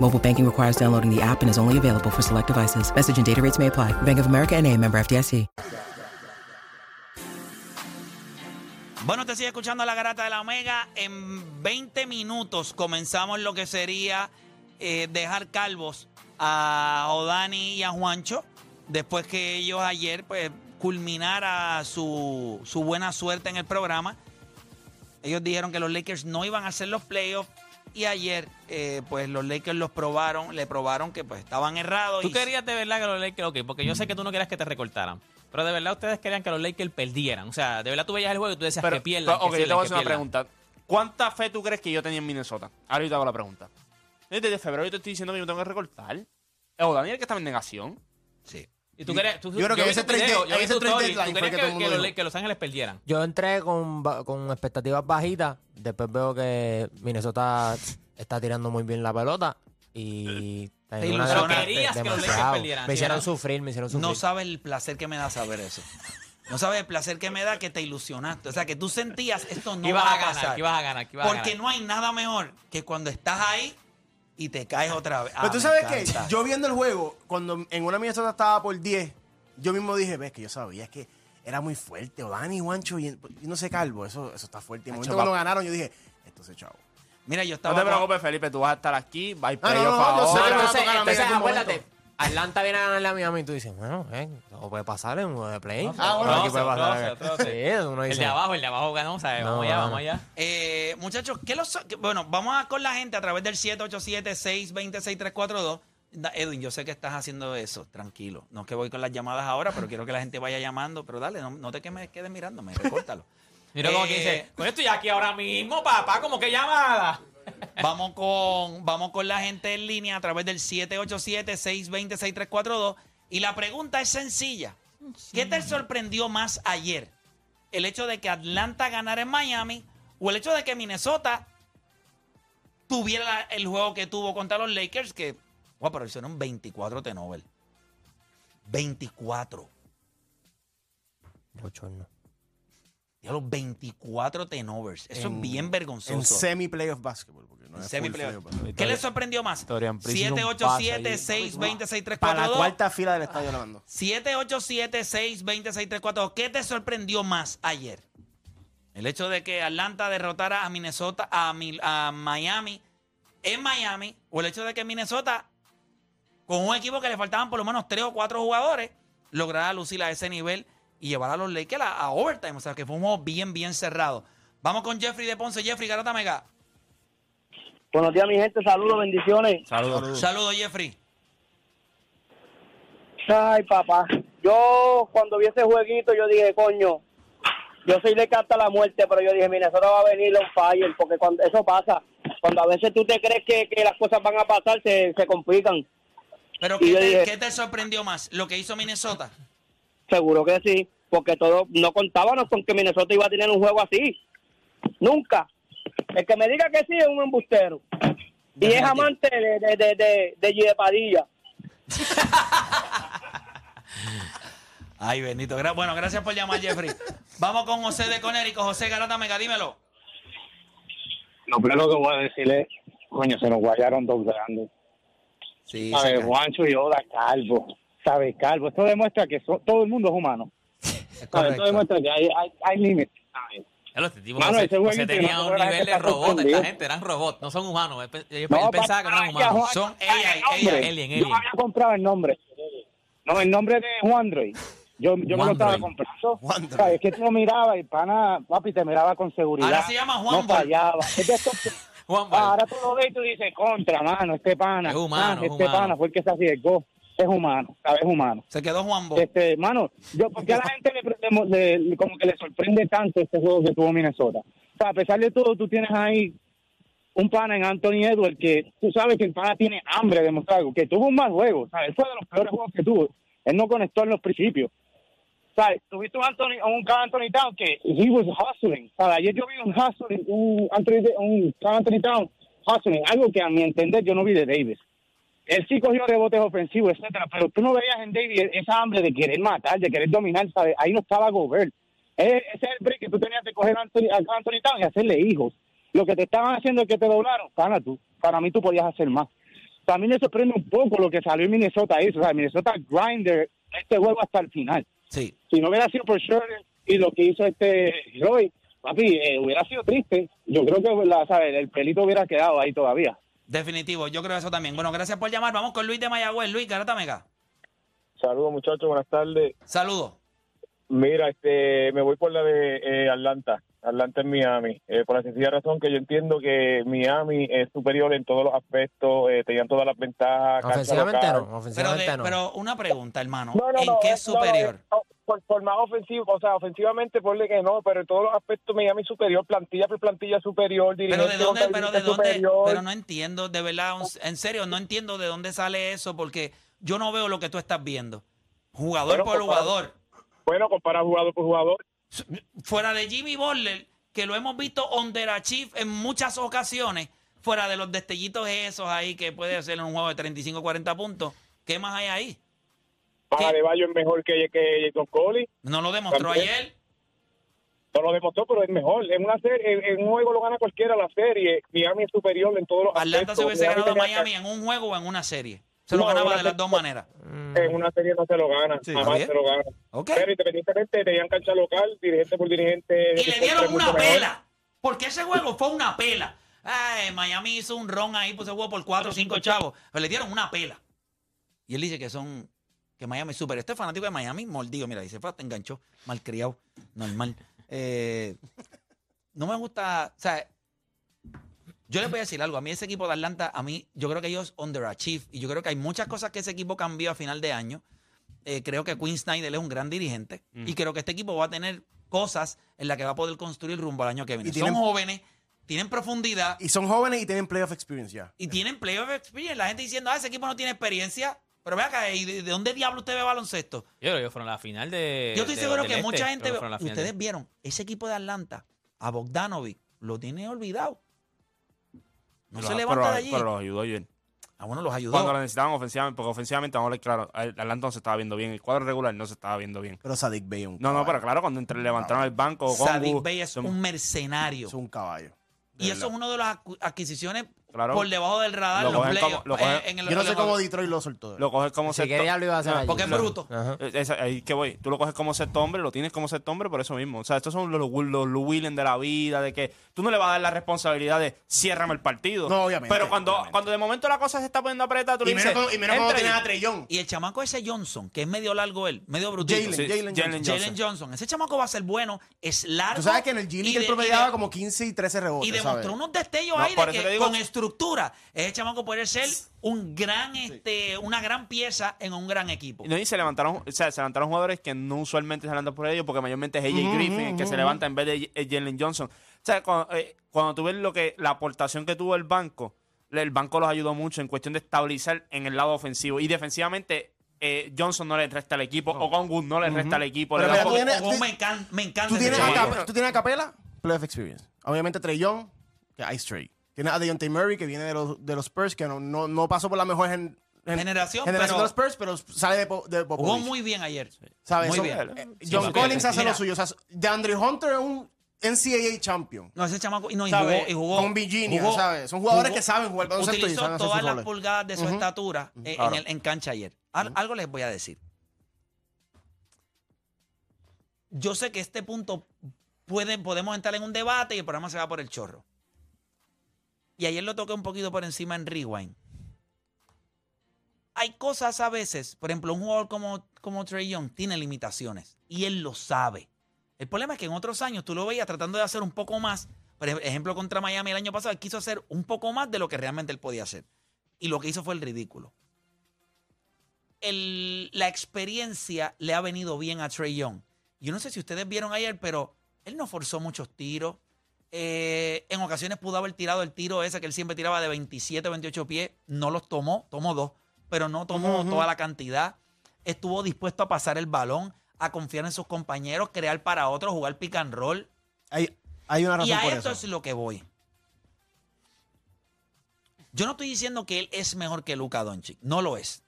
Mobile banking requires downloading the app and is only available for select devices. Message and data rates may apply. Bank of America and a member FDIC. Bueno, te sigue escuchando la garata de la Omega. En 20 minutos comenzamos lo que sería eh, dejar calvos a Odani y a Juancho. Después que ellos ayer pues culminara su, su buena suerte en el programa. Ellos dijeron que los Lakers no iban a hacer los playoffs. Y ayer, eh, pues los Lakers los probaron, le probaron que pues estaban errados. Tú y- querías de verdad que los Lakers, ok, porque yo sé que tú no querías que te recortaran. Pero de verdad ustedes querían que los Lakers perdieran. O sea, de verdad tú veías el juego y tú decías Pero, que pierdan. pero, ok, que yo te voy a hacer una pierdan. pregunta. ¿Cuánta fe tú crees que yo tenía en Minnesota? Ahora yo te hago la pregunta. Desde febrero yo te estoy diciendo que yo tengo que recortar. ¿O Daniel que estaba en negación? Sí. Y tú querías, tú, Yo creo que ese trade- deadline tú fue querías que los, dijo. que los Ángeles perdieran. Yo entré con, con expectativas bajitas. Después veo que Minnesota está tirando muy bien la pelota. Y. Te Querías que los Lakers perdieran, Me ¿sí, hicieron sufrir, me hicieron sufrir. No sabes el placer que me da saber eso. No sabes el placer que me da que te ilusionaste. O sea, que tú sentías esto no Que ibas va a a ganar, pasar. que ibas a ganar, que ibas a Porque ganar. no hay nada mejor que cuando estás ahí y te caes otra vez. Ah, Pero tú sabes que yo viendo el juego, cuando en una Minnesota estaba por 10, yo mismo dije, ves que yo sabía, es que era muy fuerte. O Dani, Juancho y, y no sé, Calvo, eso, eso está fuerte. Y en el momento cuando ganaron, yo dije, esto se chavo. Mira, yo No estaba. te con- preocupes, Felipe, tú vas a estar aquí, va a ir Ah, no, no, sé ahora. a Entonces, entonces acuérdate. Atlanta viene a ganarle a Miami y tú dices, bueno, eh, todo puede pasar en un juego de play. Ah, bueno. Aquí puede pasar. otro, otro. Sí, uno El de abajo, el de abajo ganó, o sea, No, vamos allá, no. vamos allá. Eh, muchachos, ¿qué los, bueno, vamos a con la gente a través del 787-626-342. Da- Edwin, yo sé que estás haciendo eso, tranquilo. No es que voy con las llamadas ahora, pero quiero que la gente vaya llamando. Pero dale, no, no te que me quedes mirándome, recórtalo. Mira como Eh, que dice, con esto ya aquí ahora mismo, papá, como que llamada. Vamos con, vamos con la gente en línea a través del 787-620-6342. Y la pregunta es sencilla. ¿Qué te sorprendió más ayer? ¿El hecho de que Atlanta ganara en Miami o el hecho de que Minnesota tuviera la- el juego que tuvo contra los Lakers? Que, wow, pero hicieron 24 T-Nobel. 24. bochorno. Ya los 24 T-Novers. Eso En- es bien En vergonzoso. semi-playoff basketball. Porque no es full Semi-playoff. playoff basketball. ¿Qué le sorprendió más? Torian Prince hizo un pase ahí. 787-620-6342. Para la cuarta fila del estadio le mandó. 787-620-6342. ¿Qué te sorprendió más ayer? El hecho de que Atlanta derrotara a Minnesota, a, Mil- a Miami, en Miami, o el hecho de que Minnesota, con un equipo que le faltaban por lo menos tres o cuatro jugadores, lograra lucir a ese nivel y llevar a los Lakers a, a overtime. O sea, que fue un juego bien, bien cerrado. Vamos con Jeffrey de Ponce. Jeffrey, Garata Mega. Buenos días, mi gente. Saludos, bendiciones. Saludos. Saludos, Jeffrey. Ay, papá. Yo, cuando vi ese jueguito, yo dije, coño, yo soy de hasta la muerte, pero yo dije, Minnesota va a venir on fire, porque cuando eso pasa, cuando a veces tú te crees que, que las cosas van a pasar, se, se complican. Pero ¿qué yo te, dije- qué te sorprendió más? ¿Lo que hizo Minnesota? Seguro que sí, porque todos no contábamos con que Minnesota iba a tener un juego así. Nunca. El que me diga que sí es un embustero. Y es amante de, de, de, de, de Gide Padilla. Ay, bendito. Bueno, gracias por llamar, Jeffrey. Vamos con José de Conérico. José Garata Mega, dímelo. Lo primero que voy a decirle, coño, se nos guayaron dos grandes. Sí, ¿Sabes? Juancho y Oda, Calvo. ¿Sabes? Calvo. Esto demuestra que so- todo el mundo es humano. Esto demuestra que hay, hay, hay límites. los tipos Mano, no se, no un nivel gente de robot, esta gente eran robots, no son humanos. Él, No, pensaba que no eran humanos. Son AI, hombre. AI. Alien, Yo alien. había comprado el nombre. No, el nombre de Juan Android. Yo, yo me lo estaba comprando. O sea, es que tú lo mirabas y pana, papi, te miraba con seguridad. Ahora se llama Juan No fallaba. Es de estos- Juan Val. ahora tú lo ves y tú dices, contra, mano, este pana. Es humano, ah, es este humano. pana fue el que se arriesgó. Es humano, ¿sabes? Es humano. Se quedó Juanbo. Este, mano, yo, porque a la gente le, le- le- como que le sorprende tanto este juego que tuvo Minnesota. O sea, a pesar de todo, tú tienes ahí un pana en Anthony Edwards que tú sabes que el pana tiene hambre de mostrar algo, que tuvo un mal juego, ¿sabes? Fue de los peores juegos que tuvo. Él no conectó en los principios. ¿Sabes? Tuviste un Anthony, un Carl Anthony Town que he was hustling. ¿Sabes? Ayer yo vi un hustling, un Anthony, un Carl Anthony Town hustling, algo que a mi entender yo no vi de Davis él sí cogió rebotes ofensivos, etcétera, pero tú no veías en David esa hambre de querer matar, de querer dominar, ¿sabes? Ahí no estaba Gobert. Ese es el break que tú tenías que coger a Anthony, a Anthony Town y hacerle hijos. Lo que te estaban haciendo es que te doblaron, para tú. Para mí tú podías hacer más. También me sorprende un poco lo que salió en Minnesota eso, o sea, Minnesota grinder este juego hasta el final. Sí. Si no hubiera sido por Schroeder y lo que hizo este Roy, papi, eh, hubiera sido triste. Yo creo que la, ¿sabes? el pelito hubiera quedado ahí todavía. Definitivo, yo creo eso también. Bueno, gracias por llamar. Vamos con Luis de Mayagüez. Luis, Garata Mega. Saludos muchachos, buenas tardes. Saludos. Mira, este, me voy por la de eh, Atlanta, Atlanta en Miami, eh, por la sencilla razón que yo entiendo que Miami es superior en todos los aspectos, eh, tenían todas las ventajas. Ofensivamente no, Pero, ofensivamente de- no. pero una pregunta, hermano. No, no, ¿En no, qué eh, es no, no, superior? eh, no, por, por más ofensivo, o sea, ofensivamente ponle que no, pero en todos los aspectos Miami superior, plantilla por plantilla superior, Pero de dónde, pero de dónde, pero no entiendo, de verdad, en serio, no entiendo de dónde sale eso, porque yo no veo lo que tú estás viendo. Jugador Bueno, por compara- jugador. Bueno, compara jugador por jugador. Fuera de Jimmy Butler, que lo hemos visto underachieve en muchas ocasiones, fuera de los destellitos esos ahí que puede hacer en un juego de 35 40 puntos, ¿qué más hay ahí? ¿Qué? Adebayo es mejor que, que Jason Collins. No lo demostró También. ayer. No lo demostró, pero es mejor. En una serie, en, en un juego lo gana cualquiera la serie. Miami es superior en todos los Atlanta se aspectos. hubiese Miami ganado a Miami en un juego o en una serie. Se lo No, ganaba de las dos maneras. que En una serie no se lo gana. Sí, jamás bien. se lo gana. Pero independientemente tenían cancha local, dirigente por dirigente. Y le dieron una mejor. pela. Porque ese juego fue una pela. Ay, Miami hizo un ron ahí, pues se jugó por cuatro o cinco chavos. Pero le dieron una pela. Y él dice que son. Que Miami es súper. Este fanático de Miami, mordido, mira, dice, fue, te enganchó. Malcriado. Normal. Eh, no me gusta. O sea, yo les voy a decir algo. A mí ese equipo de Atlanta, a mí, yo creo que ellos underachieve. Y yo creo que hay muchas cosas que ese equipo cambió a final de año. Eh, creo que Quinn Snyder es un gran dirigente. Y creo que este equipo va a tener cosas en las que va a poder construir rumbo al año que viene. Y tienen- Son jóvenes, tienen profundidad Y son jóvenes y tienen playoff experience ya. y tienen playoff experience. La gente diciendo, ah, ese equipo no tiene experiencia. Pero ve acá, ¿y de, de dónde diablo usted ve baloncesto? Yo creo que fueron a la final de. Yo estoy de- seguro que este. mucha Creo gente. Ustedes de- vieron, ese equipo de Atlanta, a Bogdanovic, lo tiene olvidado. No Pero- se levanta pero, de allí. Pero los ayudó ayer. ah, bueno, los ayudó. Cuando lo necesitaban ofensivamente, porque ofensivamente, vamos a ver, claro, Atlanta no se estaba viendo bien. El cuadro regular no se estaba viendo bien. Pero Sadik Bey es un No, no, pero claro, cuando entre, levantaron el banco, Sadik Bey es son- un mercenario. Es un caballo. y verdad. eso es una de las adquisiciones Claro. por debajo del radar, Lo los cogen playoffs, como- lo eh, cogen- en el- Yo no sé cómo Detroit lo soltó. lo coges como Si sexto- quería lo iba a hacer allí. Porque es bruto. Ajá. Eh, esa- ahí que voy. Tú lo coges como sexto hombre, lo tienes como sexto hombre por eso mismo. O sea, estos son los, los, los Lou Williams de la vida, de que tú no le vas a dar la responsabilidad de ciérrame el partido. No, obviamente, Pero cuando, obviamente. cuando de momento la cosa se está poniendo apretada, tú le Y menos dices. cuando- y menos cuando "Entra tienes ahí". a Young. Y el chamaco ese Johnson, que es medio largo él, medio brutito. Jalen, Sí, Jalen Jalen Johnson. Jalen Johnson. Ese chamaco va a ser bueno, es largo. Tú sabes que en el G y League él de- promediaba y de- como 15 y 13 rebotes. Y demostró ¿sabes? unos destellos No, ahí por de eso que te digo- con estructura, ese chamaco puede ser un gran, este, una gran pieza en un gran equipo. No, y se levantaron, o sea, se levantaron jugadores que no usualmente se levantan por ellos, porque mayormente es AJ Griffin el que se levanta en vez de eh, Jalen Johnson. O sea, cuando, eh, cuando tú ves lo que, la aportación que tuvo el banco, el banco los ayudó mucho en cuestión de estabilizar en el lado ofensivo. Y defensivamente, eh, Johnson no le resta al equipo, o Gongu no le resta al equipo. Pero le da tienes- me, encan- me encanta ¿Tú tienes, a ¿Tú tienes a Capela? Playoff experience. Obviamente Trey Young, que Ice Trey. Tienes a Deontay Murray, que viene de los, de los Spurs, que no, no, no pasó por la mejor gen- gen- Generación, generación pero- de los Spurs, pero sale de, de Jugó Popovich. muy bien ayer. ¿Sabes? Muy bien. eh, John Collins hace mira, lo suyo. O sea, DeAndre Hunter es un NCAA champion. No, ese chamaco. Y, no, y jugó, y jugó. Con Virginia, jugó- ¿sabes? Son jugadores jugó- que saben jugar baloncesto y Utilizó saben todas las pulgadas de su estatura eh, en, el, en cancha ayer. Al- Algo les voy a decir. Yo sé que este punto puede, podemos entrar en un debate y el programa se va por el chorro. Y ayer lo toqué un poquito por encima en Rewind. hay cosas a veces, por ejemplo, un jugador como, como Trey Young tiene limitaciones y él lo sabe. El problema es que en otros años tú lo veías tratando de hacer un poco más. Por ejemplo, contra Miami el año pasado, él quiso hacer un poco más de lo que realmente él podía hacer. Y lo que hizo fue el ridículo. El- la experiencia le ha venido bien a Trey Young. Yo no sé si ustedes vieron ayer, pero él no forzó muchos tiros. Eh, en ocasiones pudo haber tirado el tiro ese que él siempre tiraba de 27, 28 pies. No los tomó, tomó dos, pero no tomó toda la cantidad. Estuvo dispuesto a pasar el balón, a confiar en sus compañeros, crear para otros, jugar pick and roll. Hay, hay una razón Y a por esto eso. es lo que voy. Yo no estoy diciendo que él es mejor que Luka Doncic. No lo es.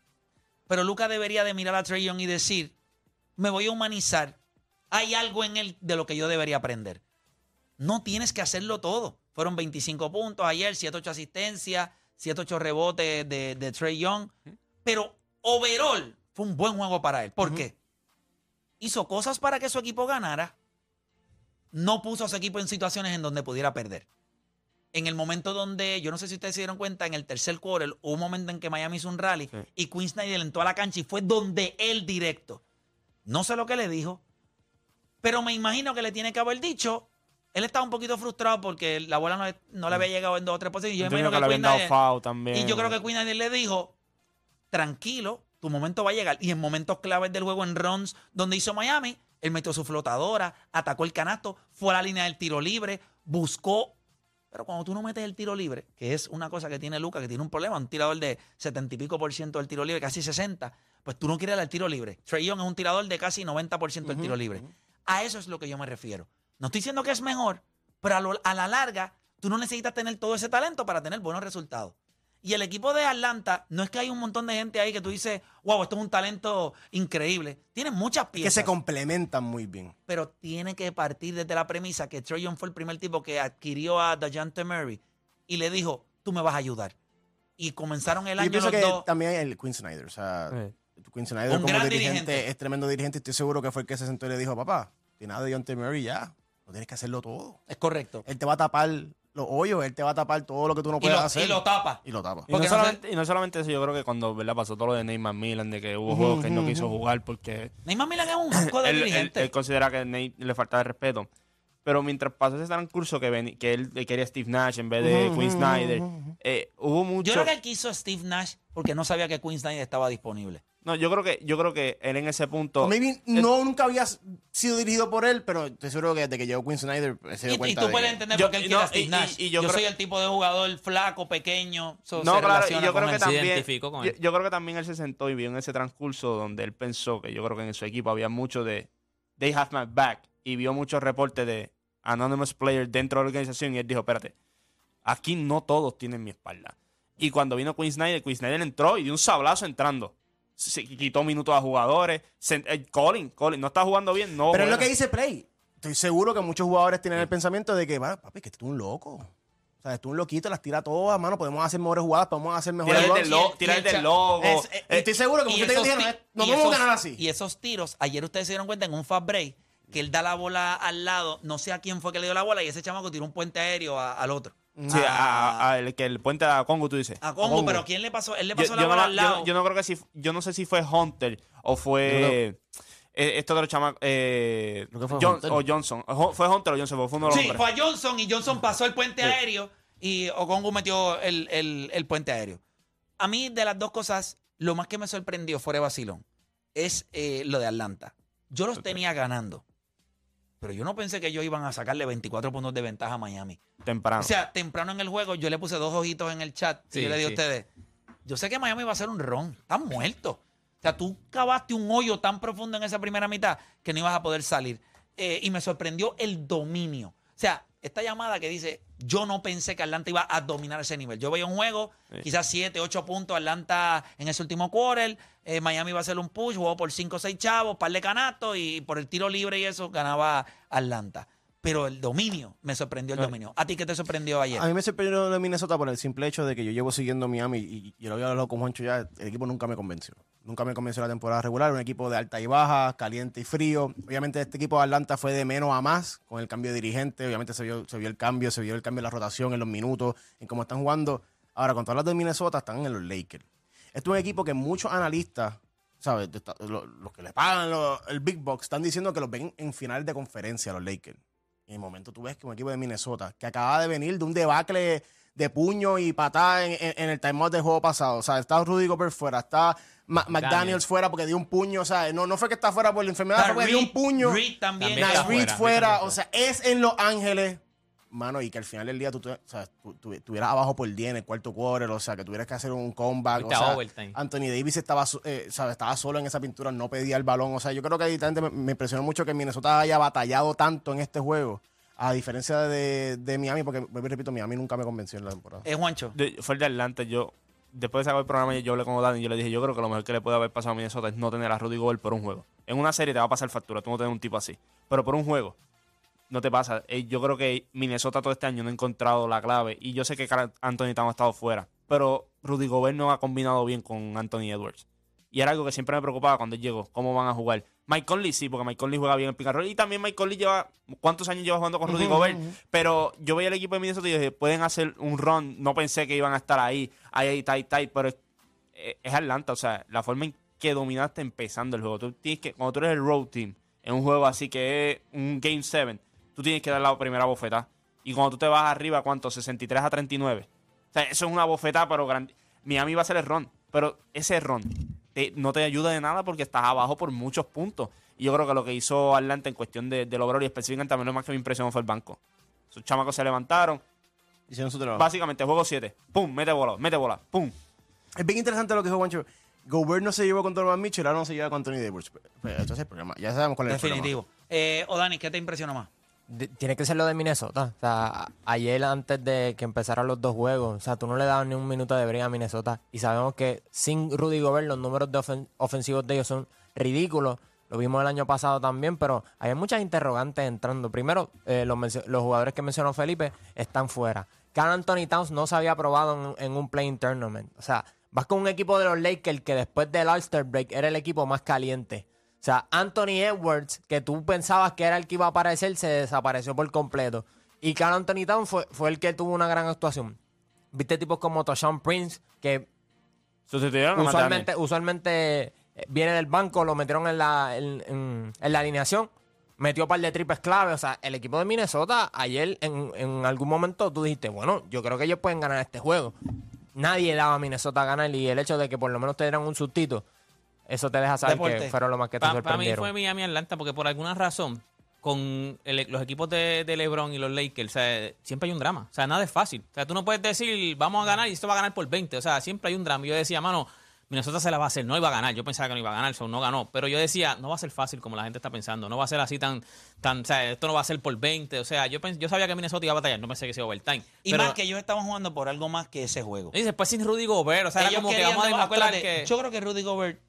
Pero Luka debería de mirar a Trey Young y decir, me voy a humanizar. Hay algo en él de lo que yo debería aprender. No tienes que hacerlo todo. Fueron 25 puntos ayer, 7-8 asistencias, 7-8 rebotes de, de Trey Young. Pero overall fue un buen juego para él. ¿Por qué? Hizo cosas para que su equipo ganara. No puso a su equipo en situaciones en donde pudiera perder. En el momento donde, yo no sé si ustedes se dieron cuenta, en el tercer quarter hubo un momento en que Miami hizo un rally Sí. y Quinn Snyder entró a la cancha y fue donde él directo. No sé lo que le dijo, pero me imagino que le tiene que haber dicho. Él estaba un poquito frustrado porque la bola no, le- no le había llegado en dos o tres posiciones. Yo Entiendo imagino que que Snyder- foul también. y yo creo que Quinn Snyder le dijo, tranquilo, tu momento va a llegar. Y en momentos claves del juego, en runs donde hizo Miami, él metió su flotadora, atacó el canasto, fue a la línea del tiro libre, buscó. Pero cuando tú no metes el tiro libre, que es una cosa que tiene Luca, que tiene un problema, un tirador de 70 y pico por ciento del tiro libre, casi 60, pues tú no quieres el tiro libre. Trey Young es un tirador de casi 90 por ciento del tiro libre. A eso es lo que yo me refiero. No estoy diciendo que es mejor, pero a, lo- a la larga, tú no necesitas tener todo ese talento para tener buenos resultados. Y el equipo de Atlanta, no es que hay un montón de gente ahí que tú dices, wow, esto es un talento increíble. Tienen muchas Que piezas. se complementan muy bien. pero tiene que partir desde la premisa que Troy Young fue el primer tipo que adquirió a DeJounte Murray y le dijo, tú me vas a ayudar. Y comenzaron el Y yo año pienso los que dos. también hay el Quinn Snyder. O sea, Quinn Snyder Un como dirigente, dirigente. es tremendo dirigente. Estoy seguro que fue el que se sentó y le dijo, papá, tiene nada de John T. Murray ya. No tienes que hacerlo todo. Es correcto. Él te va a tapar los hoyos, él te va a tapar todo lo que tú no Y puedes lo, hacer. y lo tapa. Y lo tapa. Y no, solamente, y no solamente eso, yo creo que cuando ¿verdad? pasó todo lo de Neymar Milan, de que hubo juegos que él no quiso jugar porque Neymar Milan es un asco de él, él- dirigente. él considera que a Nate le faltaba de respeto. Pero mientras pasó ese transcurso que, ven- que él quería Steve Nash en vez de Quinn Snyder, eh, hubo mucho... Yo creo que él quiso a Steve Nash porque no sabía que Quinn Snyder estaba disponible. No, yo creo que yo creo que él en ese punto... Maybe no nunca había sido dirigido por él, pero estoy seguro que desde que llegó Quinn Snyder él se dio Y, y cuenta tú de puedes que- entender Yo- por qué él no, quiere a Steve y- y- Nash. y yo yo soy el tipo de jugador flaco, pequeño. so No, claro, y yo creo que él. También. identificó con yo, él. yo creo que también él se sentó y vio en ese transcurso donde él pensó que yo creo que en su equipo había mucho de They have my back y vio muchos reportes de anonymous players dentro de la organización y él dijo, espérate, aquí no todos tienen mi espalda. Y cuando vino Quinn Snyder, Quinn Snyder entró y dio un sablazo entrando. Se quitó minutos a jugadores. Se- eh, Colin, Colin, no está jugando bien, no. Pero es lo que dice Play. Estoy seguro que muchos jugadores tienen el pensamiento de que, va, papi, que tú un loco. O sea, tú un loquito, las tira todas, mano. Podemos hacer mejores jugadas, podemos hacer mejores Tira goles. del, lo- tira y el del logo. Es- eh, Eh, estoy seguro que muchos esos dijeron, "Eh, no podemos ganar así. Y esos tiros, ayer ustedes se dieron cuenta en un fast break que él da la bola al lado, no sé a quién fue que le dio la bola y ese chamaco tiró un puente aéreo a- al otro. sí, a- a- a el que el puente a Congo, tú dices. A Congo, Congo. pero ¿quién le pasó? Él le pasó yo la no, bola la- al yo- lado. yo no creo que si, yo no sé si fue Hunter o fue eh, este otro chamaco, eh, Creo que fue John- Hunter. o Johnson. Fue Hunter o Johnson, porque fue uno de los sí, hombres. fue a Johnson y Johnson pasó el puente aéreo y Okongu metió el, el- el puente aéreo. A mí, de las dos cosas, lo más que me sorprendió fuera de vacilón es eh, lo de Atlanta. Yo los tenía ganando, pero yo no pensé que ellos iban a sacarle 24 puntos de ventaja a Miami. Temprano. O sea, temprano en el juego, yo le puse dos ojitos en el chat y Sí, yo le dije sí. a ustedes, yo sé que Miami va a ser un ron, están muertos. O sea, tú cavaste un hoyo tan profundo en esa primera mitad que no ibas a poder salir. Eh, y me sorprendió el dominio. O sea, esta llamada que dice, yo no pensé que Atlanta iba a dominar ese nivel. Yo veía un juego, quizás 7, 8 puntos, Atlanta en ese último quarter, eh, Miami iba a hacer un push, jugó por 5 o 6 chavos, par de canastos y por el tiro libre y eso ganaba Atlanta. Pero el dominio, me sorprendió el dominio. ¿A ti qué te sorprendió ayer? A mí me sorprendió de Minnesota por el simple hecho de que yo llevo siguiendo Miami y, y lo había hablado con Juancho ya, el equipo nunca me convenció. Nunca me convenció la temporada regular, un equipo de alta y baja, caliente y frío. Obviamente este equipo de Atlanta fue de menos a más con el cambio de dirigente, obviamente se vio, se vio el cambio, se vio el cambio de la rotación en los minutos, en cómo están jugando. Ahora, cuando hablas de Minnesota, están en los Lakers. Este es un equipo que muchos analistas, ¿sabes? Los que le pagan el Big Box, están diciendo que los ven en finales de conferencia, los Lakers. Y en el momento tú ves que un equipo de Minnesota, que acaba de venir de un debacle de puño y patada en, en- en el timeout del juego pasado. O sea, está Rudy Gobert fuera, está Ma- McDaniels fuera porque dio un puño. O sea, no, no fue que está fuera por la enfermedad, fue porque dio un puño. Reed también También está fuera, o sea, es en Los Ángeles. Mano, y que al final del día tú, o sea, tú- tú- estuvieras abajo por 10 en el cuarto quarter, o sea, que tuvieras que hacer un comeback. O sea. Anthony Davis estaba, eh, sabe, estaba solo en esa pintura, no pedía el balón. O sea, yo creo que me, me impresionó mucho que Minnesota haya batallado tanto en este juego, a diferencia de, de Miami, porque, y repito, Miami nunca me convenció en la temporada. Es Juancho. De- fue el de Atlanta. Yo, después de sacar el programa, yo hablé con Odani y yo le dije, yo creo que lo mejor que le puede haber pasado a Minnesota es no tener a Rudy Gobert por un juego. En una serie te va a pasar factura, tú no tienes un tipo así. Pero por un juego, no te pasa. Eh, Yo creo que Minnesota todo este año no ha encontrado la clave. Y yo sé que Carl Anthony Towns ha estado fuera. Pero Rudy Gobert no ha combinado bien con Anthony Edwards. Y era algo que siempre me preocupaba cuando él llegó, cómo van a jugar. Mike Conley sí, porque Mike Conley juega bien el pick and roll. Y también Mike Conley lleva, ¿cuántos años lleva jugando con Rudy Gobert? Pero yo veía el equipo de Minnesota y dije, pueden hacer un run. No pensé que iban a estar ahí, ahí, ahí, tight, tight. Pero es, es Atlanta, o sea, la forma en que dominaste empezando el juego. Tú tienes que, cuando tú eres el road team, en un juego así que es un Game 7, tú tienes que dar la primera bofetada. Y cuando tú te vas arriba, ¿cuánto? 63 a 39. O sea, eso es una bofetada, pero grande. Miami va a ser el ron. Pero ese ron te- no te ayuda de nada porque estás abajo por muchos puntos. Y yo creo que lo que hizo Atlanta en cuestión de, del overall y específicamente también lo más que me impresionó fue el banco. Esos chamacos se levantaron. Hicieron su trabajo. Básicamente, juego 7. Pum, mete bola, mete bola, pum. Es bien interesante lo que dijo Juancho. Gobert no se llevó con Donovan Mitchell, ahora no se lleva con Anthony Davis. Pero Entonces el problema, ya sabemos cuál es el problema. Definitivo. Eh, Odani, ¿qué te impresionó más? Tiene que ser lo de Minnesota. O sea, ayer antes de que empezaran los dos juegos, o sea, tú no le dabas ni un minuto de brea a Minnesota. Y sabemos que sin Rudy Gobert los números de ofen- ofensivos de ellos son ridículos. Lo vimos el año pasado también, pero hay muchas interrogantes entrando. Primero, eh, los, los jugadores que mencionó Felipe están fuera. Carl Anthony Towns no se había probado en, en un playing tournament. O sea, vas con un equipo de los Lakers que después del All-Star Break era el equipo más caliente. O sea, Anthony Edwards, que tú pensabas que era el que iba a aparecer, se desapareció por completo. Y Carl Anthony Towns fue, fue el que tuvo una gran actuación. Viste tipos como Toshawn Prince, que usualmente, usualmente eh, viene del banco, lo metieron en la, en, en- en la alineación, metió un par de triples clave. O sea, el equipo de Minnesota ayer en, en algún momento tú dijiste, bueno, yo creo que ellos pueden ganar este juego. Nadie daba a Minnesota a ganar y el hecho de que por lo menos te dieran un sustito, eso te deja saber Deporte. que fueron los más que te Para mí sorprendieron. fue Miami Atlanta porque por alguna razón con el- los equipos de, de LeBron y los Lakers, o sea, siempre hay un drama. O sea, nada es fácil. O sea, tú no puedes decir, vamos a ganar y esto va a ganar por 20. O sea, siempre hay un drama. Yo decía, mano, Minnesota se la va a hacer. No iba a ganar. Yo pensaba que no iba a ganar, so no ganó. Pero yo decía, no va a ser fácil como la gente está pensando. No va a ser así tan, tan, o sea, esto no va a ser por 20. O sea, yo, pens- yo sabía que Minnesota iba a batallar. No pensé que sea overtime. Y Pero- más que ellos estaban jugando por algo más que ese juego. Y después sin Rudy Gobert. O sea, era como que vamos a que... Yo creo que Rudy Gobert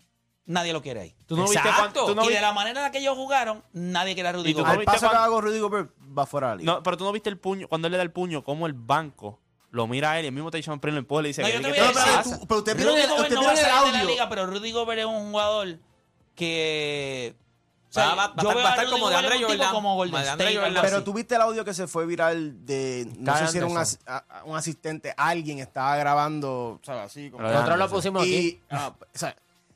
nadie lo quiere ahí. ¿Tú no viste cuánto- tú no y vi- de la manera en la que ellos jugaron, nadie quiere a Rudy ¿Y tú Gobert. Al viste paso que cuando- hago Rudy Gobert va fuera de la liga. No, pero tú no viste el puño, cuando él le da el puño, como el banco lo mira a él y el mismo Tyson Prince lo empuja y le dice No, que yo te ¿qué voy a te decir- pasa? tú- pero usted vieron Rudy el- Gobert usted no va a vieron el salir de la audio. liga, pero Rudy Gobert es un jugador que... o sea, Va- va- va a yo estar- veo va a estar Rudy como de Gobert Andre un tipo Jordan. como Golden De Andre State, Jordan. algo Pero así. tú viste el audio que se fue viral de, no Kyle sé si era un, Anderson. as- a- a- un asistente, alguien estaba grabando, ¿sabes? Así como... Nosotros lo pusimos y, aquí. ah, o sea,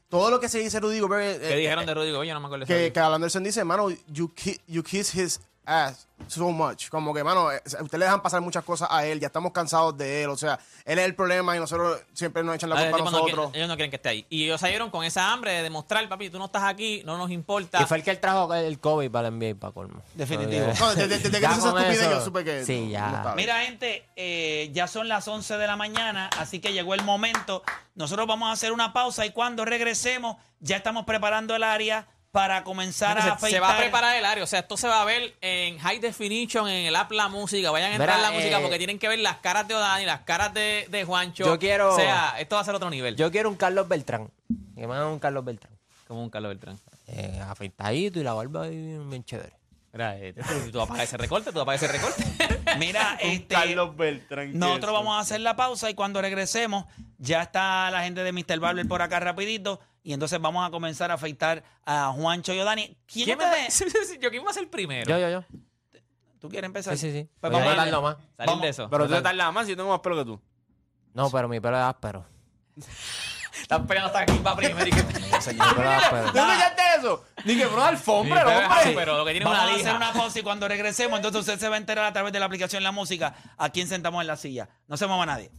todo lo que se dice Rudy Gobert... ¿Qué eh, dijeron eh, de Rudy Gobert? Yo no me acuerdo. de que, eso. que Al Anderson dice, mano, you, ki- you kiss his ass so much. Como que, mano, eh, usted le dejan pasar muchas cosas a él, ya estamos cansados de él. O sea, él es el problema y nosotros siempre nos echan la Ah, culpa a tipo no nosotros. ellos no quieren que esté ahí. Y ellos salieron con esa hambre de demostrar, papi, tú no estás aquí, no nos importa. Y fue el que él trajo el COVID para el NBA para colmo. Definitivo. No, desde, desde que hizo esa estupidez eso, yo supe que sí, ya. no. Mira, gente, eh, ya son las 11 de la mañana, así que llegó el momento. Nosotros vamos a hacer una pausa y cuando regresemos ya estamos preparando el área para comenzar a se, afeitar. se va a preparar el área, o sea, esto se va a ver en high definition, en el app La Música. Vayan a entrar en la música eh, porque tienen que ver las caras de Odani, las caras de, de Juancho. Yo quiero- O sea, esto va a ser otro nivel. Yo quiero un Carlos Beltrán. Que me un Carlos Beltrán. Como un Carlos Beltrán. Eh, afeitadito y la barba bien, chévere. Mira, eh, tú, a pagar ese recorte, tú vas a pagar ese recorte. Mira, este, Carlos Beltrán. nosotros vamos a hacer la pausa y cuando regresemos ya está la gente de Mr. Barber por acá rapidito y entonces vamos a comenzar a afeitar a Juancho y Odani. ¿Quién ¿Quién me Yo quién va a ser primero. Yo, yo, yo. ¿Tú quieres empezar? Sí, sí, sí. Pues a vamos a más. Salir Vamos. de eso. Pero tú te tardas más y yo tengo más pelo que tú. No, pero mi pelo es áspero. Están peleando hasta aquí para primero. y que- ¿Tú escuchaste eso? Dije, bro, alfombra, Sí, el pero- hombre. pero lo que tiene Vamos una a hacer una pausa y cuando regresemos, entonces usted se va a enterar a través de la aplicación La Música a quién sentamos en la silla. No se mueva nadie.